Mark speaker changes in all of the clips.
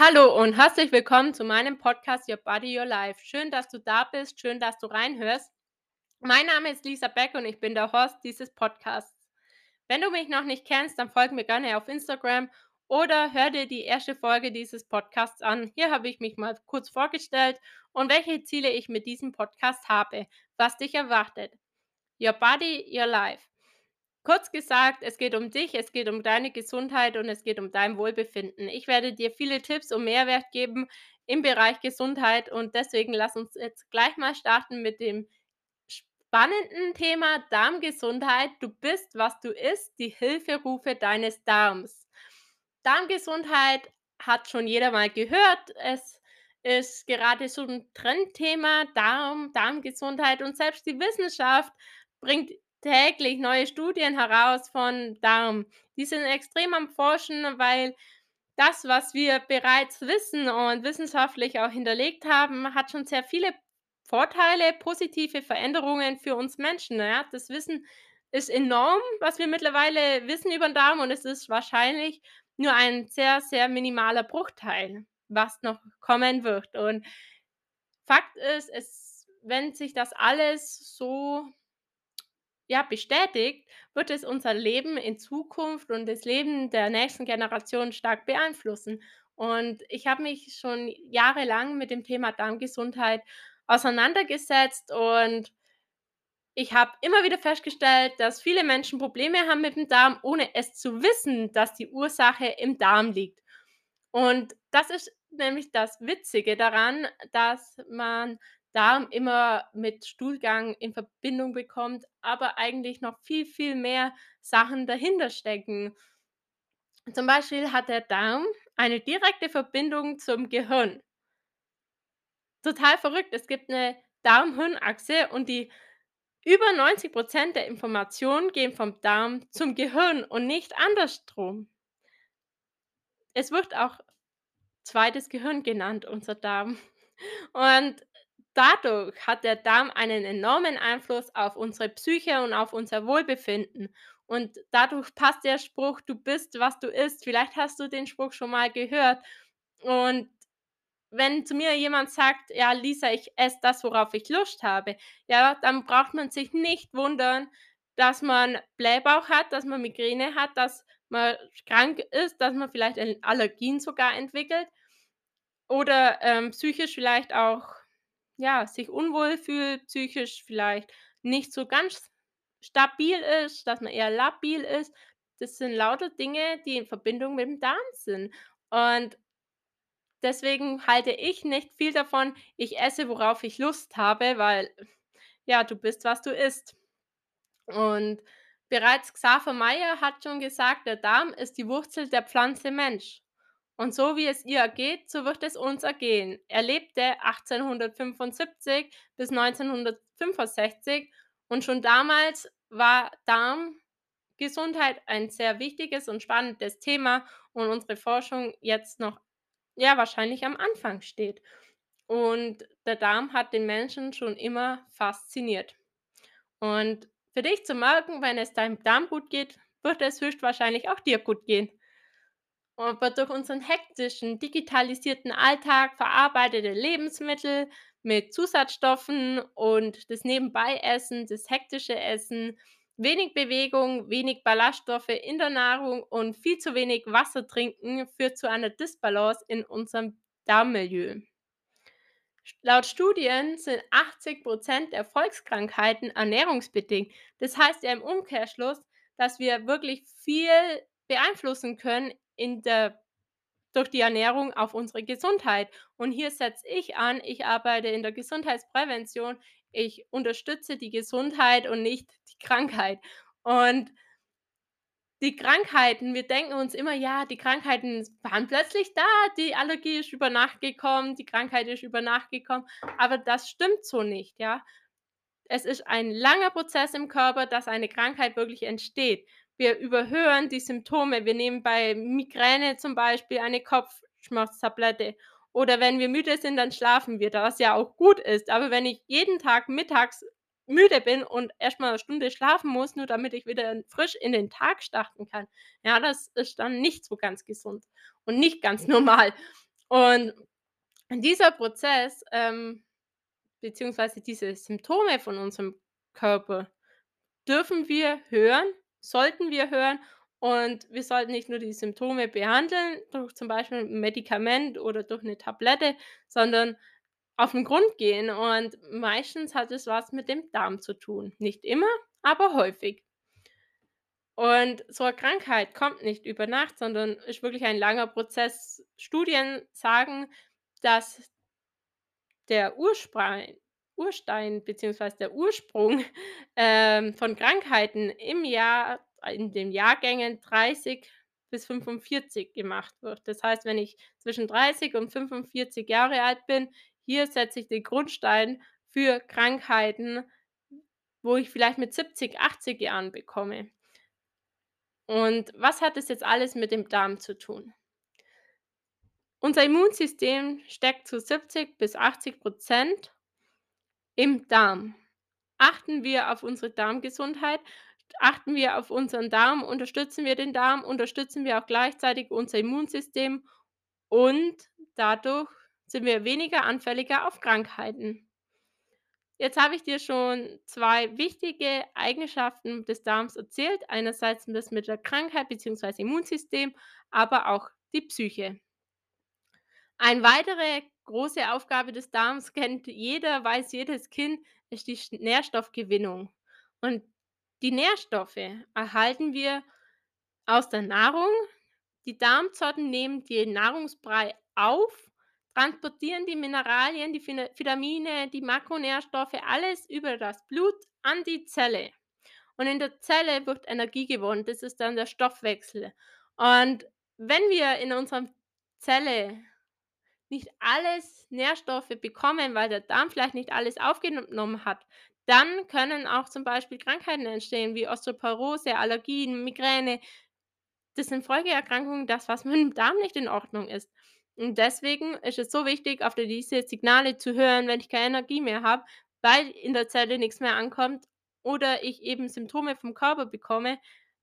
Speaker 1: Hallo und herzlich willkommen zu meinem Podcast Your Body, Your Life. Schön, dass du da bist, schön, dass du reinhörst. Mein Name ist Lisa Beck und ich bin der Host dieses Podcasts. Wenn du mich noch nicht kennst, dann folg mir gerne auf Instagram oder hör dir die erste Folge dieses Podcasts an. Hier habe ich mich mal kurz vorgestellt und welche Ziele ich mit diesem Podcast habe, was dich erwartet. Your Body, Your Life. Kurz gesagt, es geht um dich, es geht um deine Gesundheit und es geht um dein Wohlbefinden. Ich werde dir viele Tipps und Mehrwert geben im Bereich Gesundheit und deswegen lass uns jetzt gleich mal starten mit dem spannenden Thema Darmgesundheit. Du bist, was du isst, die Hilferufe deines Darms. Darmgesundheit hat schon jeder mal gehört. Es ist gerade so ein Trendthema, Darm, Darmgesundheit und selbst die Wissenschaft bringt täglich neue Studien heraus von Darm. Die sind extrem am Forschen, weil das, was wir bereits wissen und wissenschaftlich auch hinterlegt haben, hat schon sehr viele Vorteile, positive Veränderungen für uns Menschen. Ja, das Wissen ist enorm, was wir mittlerweile wissen über den Darm und es ist wahrscheinlich nur ein sehr, sehr minimaler Bruchteil, was noch kommen wird. Und Fakt ist, es, wenn sich das alles so ja, bestätigt, wird es unser Leben in Zukunft und das Leben der nächsten Generation stark beeinflussen. Und ich habe mich schon jahrelang mit dem Thema Darmgesundheit auseinandergesetzt und ich habe immer wieder festgestellt, dass viele Menschen Probleme haben mit dem Darm, ohne es zu wissen, dass die Ursache im Darm liegt. Und das ist nämlich das Witzige daran, dass man Darm immer mit Stuhlgang in Verbindung bekommt, aber eigentlich noch viel, viel mehr Sachen dahinter stecken. Zum Beispiel hat der Darm eine direkte Verbindung zum Gehirn. Total verrückt. Es gibt eine Darm-Hirn-Achse und die über 90% der Informationen gehen vom Darm zum Gehirn und nicht andersrum. Es wird auch zweites Gehirn genannt, unser Darm. Und dadurch hat der Darm einen enormen Einfluss auf unsere Psyche und auf unser Wohlbefinden. Und dadurch passt der Spruch, du bist, was du isst. Vielleicht hast du den Spruch schon mal gehört. Und wenn zu mir jemand sagt, ja, Lisa, ich esse das, worauf ich Lust habe, ja, dann braucht man sich nicht wundern, dass man Blähbauch hat, dass man Migräne hat, dass man krank ist, dass man vielleicht Allergien sogar entwickelt oder ähm, psychisch vielleicht auch ja, sich unwohl fühlt, psychisch vielleicht nicht so ganz stabil ist, dass man eher labil ist. Das sind lauter Dinge, die in Verbindung mit dem Darm sind. Und deswegen halte ich nicht viel davon, ich esse, worauf ich Lust habe, weil ja, du bist, was du isst. Und bereits Xaver Meyer hat schon gesagt, der Darm ist die Wurzel der Pflanze Mensch. Und so wie es ihr ergeht, so wird es uns ergehen. Er lebte 1875 bis 1965 und schon damals war Darmgesundheit ein sehr wichtiges und spannendes Thema und unsere Forschung jetzt noch ja wahrscheinlich am Anfang steht. Und der Darm hat den Menschen schon immer fasziniert. Und für dich zu merken, wenn es deinem Darm gut geht, wird es höchstwahrscheinlich auch dir gut gehen. Aber durch unseren hektischen, digitalisierten Alltag verarbeitete Lebensmittel mit Zusatzstoffen und das Nebenbei-Essen, das hektische Essen, wenig Bewegung, wenig Ballaststoffe in der Nahrung und viel zu wenig Wasser trinken führt zu einer Disbalance in unserem Darmmilieu. Laut Studien sind 80% der Volkskrankheiten ernährungsbedingt. Das heißt ja im Umkehrschluss, dass wir wirklich viel beeinflussen können in der durch die Ernährung auf unsere Gesundheit. Und hier setze ich an, ich arbeite in der Gesundheitsprävention. Ich unterstütze die Gesundheit und nicht die Krankheit. Und die Krankheiten, wir denken uns immer, ja, die Krankheiten waren plötzlich da, die Allergie ist über Nacht gekommen, die Krankheit ist über Nacht gekommen, aber das stimmt so nicht, ja. Es ist ein langer Prozess im Körper, dass eine Krankheit wirklich entsteht. Wir überhören die Symptome. Wir nehmen bei Migräne zum Beispiel eine Kopfschmerztablette. Oder wenn wir müde sind, dann schlafen wir, was ja auch gut ist. Aber wenn ich jeden Tag mittags müde bin und erstmal eine Stunde schlafen muss, nur damit ich wieder frisch in den Tag starten kann, ja, das ist dann nicht so ganz gesund und nicht ganz normal. Und dieser Prozess, ähm, beziehungsweise diese Symptome von unserem Körper dürfen wir hören, sollten wir hören und wir sollten nicht nur die Symptome behandeln durch zum Beispiel 'n Medikament oder durch 'ne Tablette, sondern auf 'n Grund gehen und meistens hat es was mit dem Darm zu tun. Nicht immer, aber häufig. Und so 'ne Krankheit kommt nicht über Nacht, sondern ist wirklich ein langer Prozess. Studien sagen, dass der Ursprei Urstein beziehungsweise der Ursprung, ähm, von Krankheiten im Jahr in den Jahrgängen 30 bis 45 gemacht wird. Das heißt, wenn ich zwischen 30 und 45 Jahre alt bin, hier setze ich den Grundstein für Krankheiten, wo ich vielleicht mit 70, 80 Jahren bekomme. Und was hat das jetzt alles mit dem Darm zu tun? Unser Immunsystem steckt zu 70 bis 80 % im Darm. Achten wir auf unsere Darmgesundheit, achten wir auf unseren Darm, unterstützen wir den Darm, unterstützen wir auch gleichzeitig unser Immunsystem und dadurch sind wir weniger anfälliger auf Krankheiten. Jetzt habe ich dir schon 2 wichtige Eigenschaften des Darms erzählt. Einerseits das mit der Krankheit beziehungsweise Immunsystem, aber auch die Psyche. Ein weitere große Aufgabe des Darms kennt jeder, weiß jedes Kind, ist die Nährstoffgewinnung. Und die Nährstoffe erhalten wir aus der Nahrung. Die Darmzotten nehmen den Nahrungsbrei auf, transportieren die Mineralien, die Vitamine, die Makronährstoffe, alles über das Blut an die Zelle. Und in der Zelle wird Energie gewonnen, das ist dann der Stoffwechsel. Und wenn wir in unserem Zelle nicht alles Nährstoffe bekommen, weil der Darm vielleicht nicht alles aufgenommen hat, dann können auch zum Beispiel Krankheiten entstehen wie Osteoporose, Allergien, Migräne. Das sind Folgeerkrankungen, dass was mit'm Darm nicht in Ordnung ist. Und deswegen ist es so wichtig, auf diese Signale zu hören, wenn ich keine Energie mehr habe, weil in der Zelle nix mehr ankommt oder ich eben Symptome vom Körper bekomme,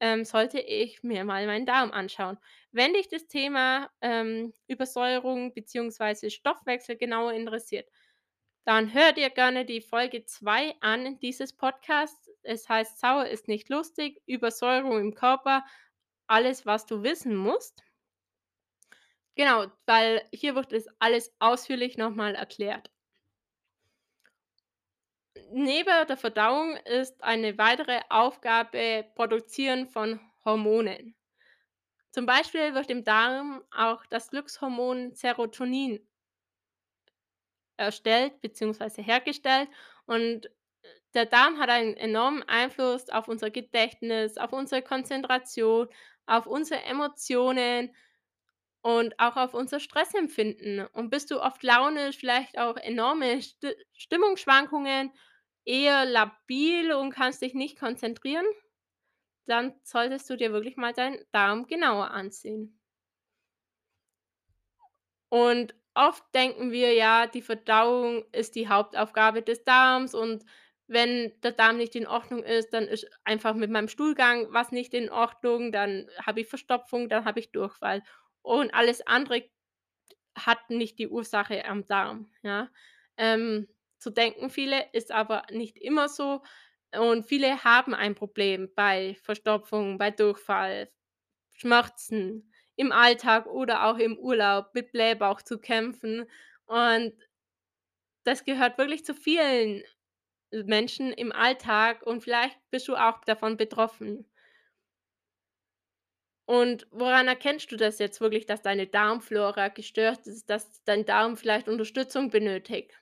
Speaker 1: ähm, sollte ich mir mal meinen Darm anschauen. Wenn dich das Thema, ähm, Übersäuerung beziehungsweise Stoffwechsel genauer interessiert, dann hör dir gerne die Folge 2 an dieses Podcasts. Es heißt: „Sauer ist nicht lustig, Übersäuerung im Körper, alles, was du wissen musst.“ Genau, weil hier wird das alles ausführlich noch mal erklärt. Neben der Verdauung ist eine weitere Aufgabe Produzieren von Hormonen. Zum Beispiel wird im Darm auch das Glückshormon Serotonin erstellt beziehungsweise hergestellt und, äh, der Darm hat einen enormen Einfluss auf unser Gedächtnis, auf unsere Konzentration, auf unsere Emotionen und auch auf unser Stressempfinden. Und bist du oft launisch, vielleicht auch enorme Sti Stimmungsschwankungen, eher labil und kannst dich nicht konzentrieren, dann solltest du dir wirklich mal deinen Darm genauer ansehen. Und oft denken wir, ja, die Verdauung ist die Hauptaufgabe des Darms und wenn der Darm nicht in Ordnung ist, dann ist einfach mit meinem Stuhlgang was nicht in Ordnung, dann habe ich Verstopfung, dann habe ich Durchfall. Und alles andere hat nicht die Ursache am Darm, ja? Ähm, so denken viele, ist aber nicht immer so und viele haben ein Problem bei Verstopfung, bei Durchfall, Schmerzen im Alltag oder auch im Urlaub mit Blähbauch zu kämpfen. Und das gehört wirklich zu vielen Menschen im Alltag und vielleicht bist du auch davon betroffen. Und woran erkennst du das jetzt wirklich, dass deine Darmflora gestört ist, dass dein Darm vielleicht Unterstützung benötigt?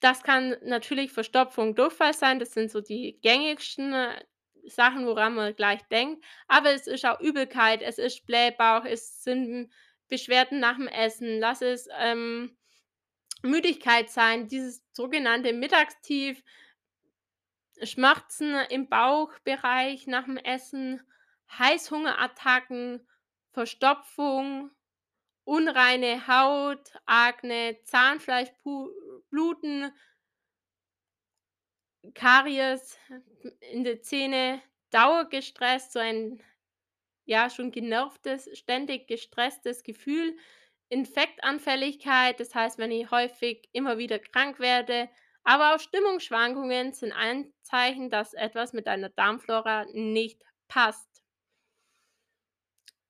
Speaker 1: Das kann natürlich Verstopfung, Durchfall sein, das sind so die gängigsten, äh, Sachen, woran man gleich denkt. Aber es ist auch Übelkeit, es ist Blähbauch, es sind Beschwerden nach'm Essen, lass es, ähm, Müdigkeit sein, dieses sogenannte Mittagstief Schmerzen im Bauchbereich nach'm Essen, Heißhungerattacken, Verstopfung, unreine Haut, Akne, Zahnfleischpu bluten Karies in den Zähne, dauergestresst, so ein ja, schon genervtes, ständig gestresstes Gefühl, Infektanfälligkeit, das heißt, wenn ich häufig immer wieder krank werde, aber auch Stimmungsschwankungen sind Anzeichen, dass etwas mit deiner Darmflora nicht passt.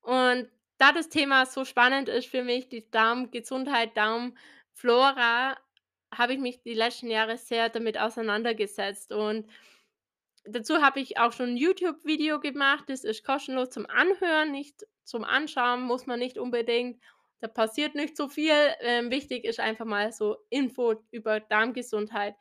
Speaker 1: Und da das Thema so spannend ist für mich, die Darmgesundheit, Darmflora, habe ich mich die letzten Jahre sehr damit auseinandergesetzt und dazu habe ich auch schon 'n YouTube-Video gemacht. Das ist kostenlos zum Anhören, nicht zum Anschauen, muss man nicht unbedingt. Da passiert nicht so viel. Ähm, wichtig ist einfach mal so Info über Darmgesundheit.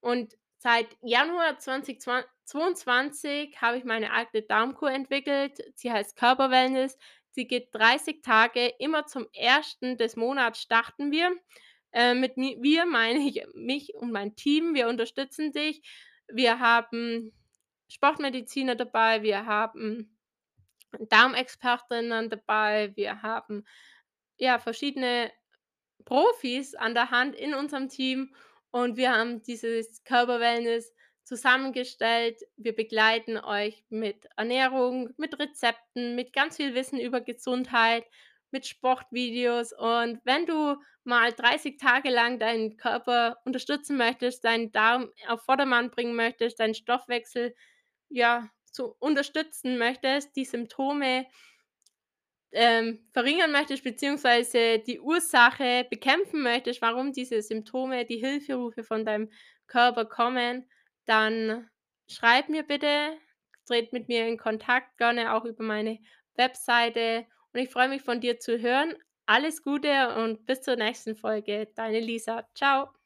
Speaker 1: Und seit Januar 2020 22 habe ich meine eigene Darmkur entwickelt. Sie heißt Körperwellness. Sie geht 30 Tage. Immer zum 1. des Monats starten wir. Äh, mit mi wir meine ich mich und mein Team. Wir unterstützen dich. Wir haben Sportmediziner dabei, wir haben Darmexpertinnen dabei, wir haben, ja, verschiedene Profis an der Hand in unserem Team und wir haben dieses Körperwellness zusammengestellt. Wir begleiten euch mit Ernährung, mit Rezepten, mit ganz viel Wissen über Gesundheit, mit Sportvideos und wenn du mal 30 Tage lang deinen Körper unterstützen möchtest, deinen Darm auf Vordermann bringen möchtest, deinen Stoffwechsel, ja, zu unterstützen möchtest, die Symptome ähm, verringern möchtest, beziehungsweise die Ursache bekämpfen möchtest, warum diese Symptome, die Hilferufe von deinem Körper kommen, dann schreib mir bitte, tritt mit mir in Kontakt, gerne auch über meine Webseite und ich freue mich von dir zu hören. Alles Gute und bis zur nächsten Folge. Deine Lisa. Tschau.